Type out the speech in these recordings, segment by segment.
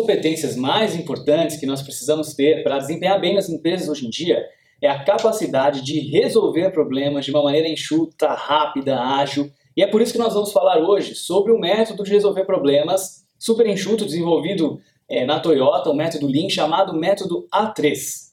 competências mais importantes que nós precisamos ter para desempenhar bem nas empresas hoje em dia é a capacidade de resolver problemas de uma maneira enxuta, rápida, ágil. E é por isso que nós vamos falar hoje sobre o método de resolver problemas super enxuto desenvolvido é, na Toyota, o método Lean chamado método A3.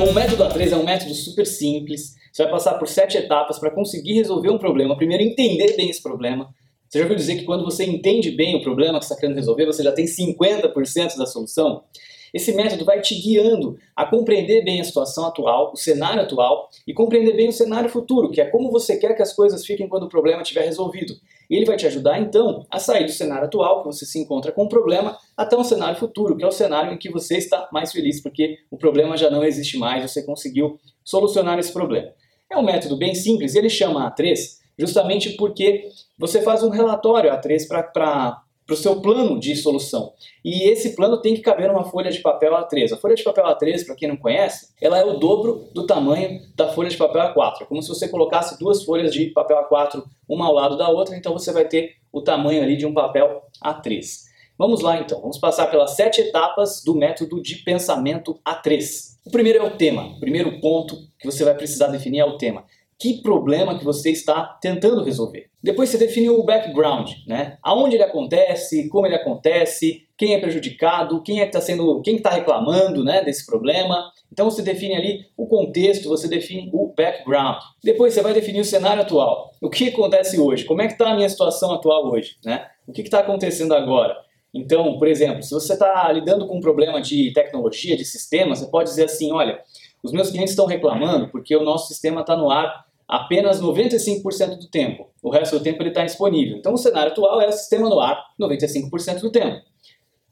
o método A3 é um método super simples. Você vai passar por sete etapas para conseguir resolver um problema. Primeiro, entender bem esse problema. Você já ouviu dizer que quando você entende bem o problema que está querendo resolver, você já tem 50% da solução? Esse método vai te guiando a compreender bem a situação atual, o cenário atual e compreender bem o cenário futuro, que é como você quer que as coisas fiquem quando o problema estiver resolvido. Ele vai te ajudar então a sair do cenário atual, que você se encontra com o problema, até um cenário futuro, que é o cenário em que você está mais feliz, porque o problema já não existe mais, você conseguiu solucionar esse problema. É um método bem simples, ele chama A3 justamente porque você faz um relatório A3 para o seu plano de solução. E esse plano tem que caber numa folha de papel A3. A folha de papel A3, para quem não conhece, ela é o dobro do tamanho da folha de papel A4. É como se você colocasse duas folhas de papel A4 uma ao lado da outra, então você vai ter o tamanho ali de um papel A3. Vamos lá então, vamos passar pelas sete etapas do método de pensamento A3. O primeiro é o tema, o primeiro ponto que você vai precisar definir é o tema que problema que você está tentando resolver. Depois você define o background, né? Aonde ele acontece, como ele acontece, quem é prejudicado, quem é que está sendo, quem está reclamando, né, desse problema. Então você define ali o contexto, você define o background. Depois você vai definir o cenário atual. O que acontece hoje? Como é que está a minha situação atual hoje, né? O que está acontecendo agora? Então, por exemplo, se você está lidando com um problema de tecnologia, de sistema, você pode dizer assim, olha, os meus clientes estão reclamando porque o nosso sistema está no ar apenas 95% do tempo. O resto do tempo ele está disponível. Então o cenário atual é o sistema no ar 95% do tempo.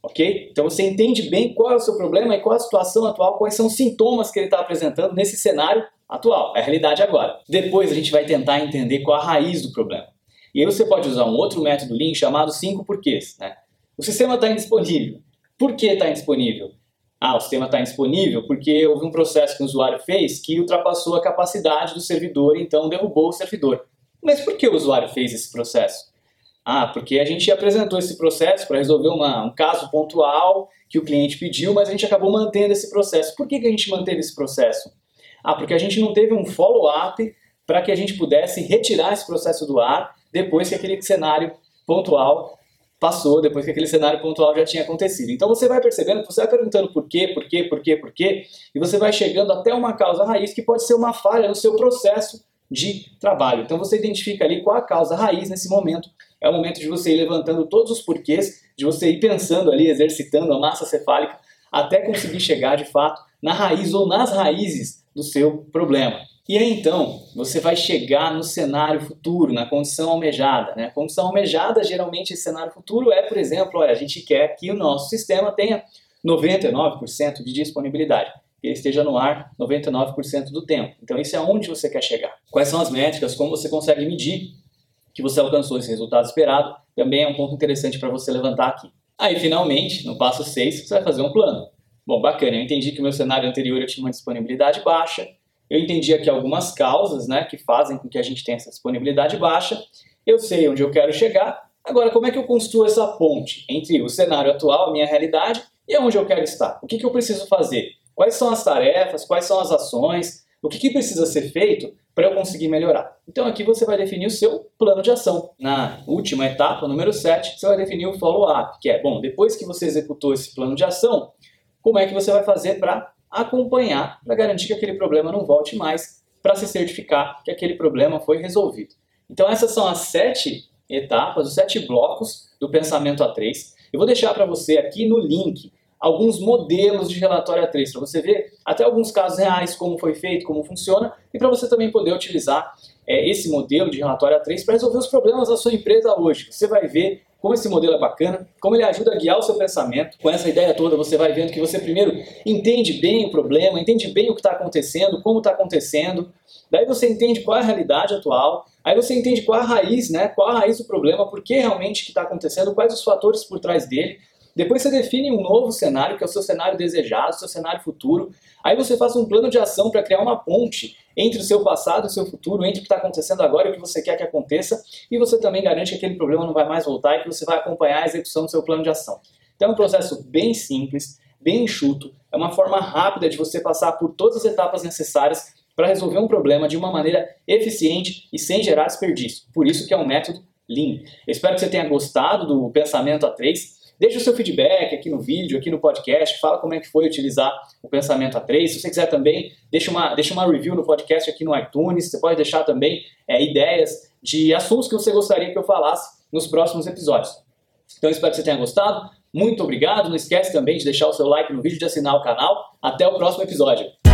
Ok? Então você entende bem qual é o seu problema e qual é a situação atual, quais são os sintomas que ele está apresentando nesse cenário atual, é a realidade agora. Depois a gente vai tentar entender qual a raiz do problema. E aí você pode usar um outro método Lean chamado 5 porquês. Né? O sistema está indisponível. Por que está indisponível? Ah, o sistema está indisponível porque houve um processo que o usuário fez que ultrapassou a capacidade do servidor, então derrubou o servidor. Mas por que o usuário fez esse processo? Ah, porque a gente apresentou esse processo para resolver uma, um caso pontual que o cliente pediu, mas a gente acabou mantendo esse processo. Por que, que a gente manteve esse processo? Ah, porque a gente não teve um follow-up para que a gente pudesse retirar esse processo do ar depois que aquele cenário pontual passou depois que aquele cenário pontual já tinha acontecido. Então você vai percebendo, você vai perguntando por quê, por quê, por quê, por quê, e você vai chegando até uma causa raiz que pode ser uma falha no seu processo de trabalho. Então você identifica ali qual a causa raiz nesse momento. É o momento de você ir levantando todos os porquês, de você ir pensando ali, exercitando a massa cefálica, até conseguir chegar de fato na raiz ou nas raízes do seu problema. E aí então você vai chegar no cenário futuro, na condição almejada. Né? A condição almejada, geralmente, esse cenário futuro é, por exemplo, olha, a gente quer que o nosso sistema tenha 99% de disponibilidade, que ele esteja no ar 99% do tempo. Então, isso é onde você quer chegar. Quais são as métricas, como você consegue medir que você alcançou esse resultado esperado, também é um ponto interessante para você levantar aqui. Aí, finalmente, no passo 6, você vai fazer um plano. Bom, bacana, eu entendi que o meu cenário anterior eu tinha uma disponibilidade baixa, eu entendi aqui algumas causas né, que fazem com que a gente tenha essa disponibilidade baixa. Eu sei onde eu quero chegar. Agora, como é que eu construo essa ponte entre o cenário atual, a minha realidade, e onde eu quero estar? O que, que eu preciso fazer? Quais são as tarefas? Quais são as ações? O que, que precisa ser feito para eu conseguir melhorar? Então, aqui você vai definir o seu plano de ação. Na última etapa, número 7, você vai definir o follow-up, que é, bom, depois que você executou esse plano de ação, como é que você vai fazer para acompanhar para garantir que aquele problema não volte mais, para se certificar que aquele problema foi resolvido. Então essas são as sete etapas, os sete blocos do pensamento A3. Eu vou deixar para você aqui no link alguns modelos de relatório A3 para você ver até alguns casos reais como foi feito, como funciona e para você também poder utilizar é, esse modelo de relatório A3 para resolver os problemas da sua empresa hoje. Você vai ver como esse modelo é bacana, como ele ajuda a guiar o seu pensamento. Com essa ideia toda, você vai vendo que você primeiro entende bem o problema, entende bem o que está acontecendo, como está acontecendo. Daí você entende qual é a realidade atual, aí você entende qual é a raiz, né? Qual a raiz do problema, por que realmente que está acontecendo, quais os fatores por trás dele. Depois você define um novo cenário, que é o seu cenário desejado, seu cenário futuro. Aí você faz um plano de ação para criar uma ponte entre o seu passado e o seu futuro, entre o que está acontecendo agora e o que você quer que aconteça. E você também garante que aquele problema não vai mais voltar e que você vai acompanhar a execução do seu plano de ação. Então é um processo bem simples, bem enxuto, é uma forma rápida de você passar por todas as etapas necessárias para resolver um problema de uma maneira eficiente e sem gerar desperdício. Por isso que é um método Lean. Espero que você tenha gostado do pensamento A3. Deixe o seu feedback aqui no vídeo, aqui no podcast, fala como é que foi utilizar o pensamento A3. Se você quiser também, deixa uma, deixa uma review no podcast aqui no iTunes. Você pode deixar também é, ideias de assuntos que você gostaria que eu falasse nos próximos episódios. Então espero que você tenha gostado. Muito obrigado. Não esquece também de deixar o seu like no vídeo, de assinar o canal. Até o próximo episódio.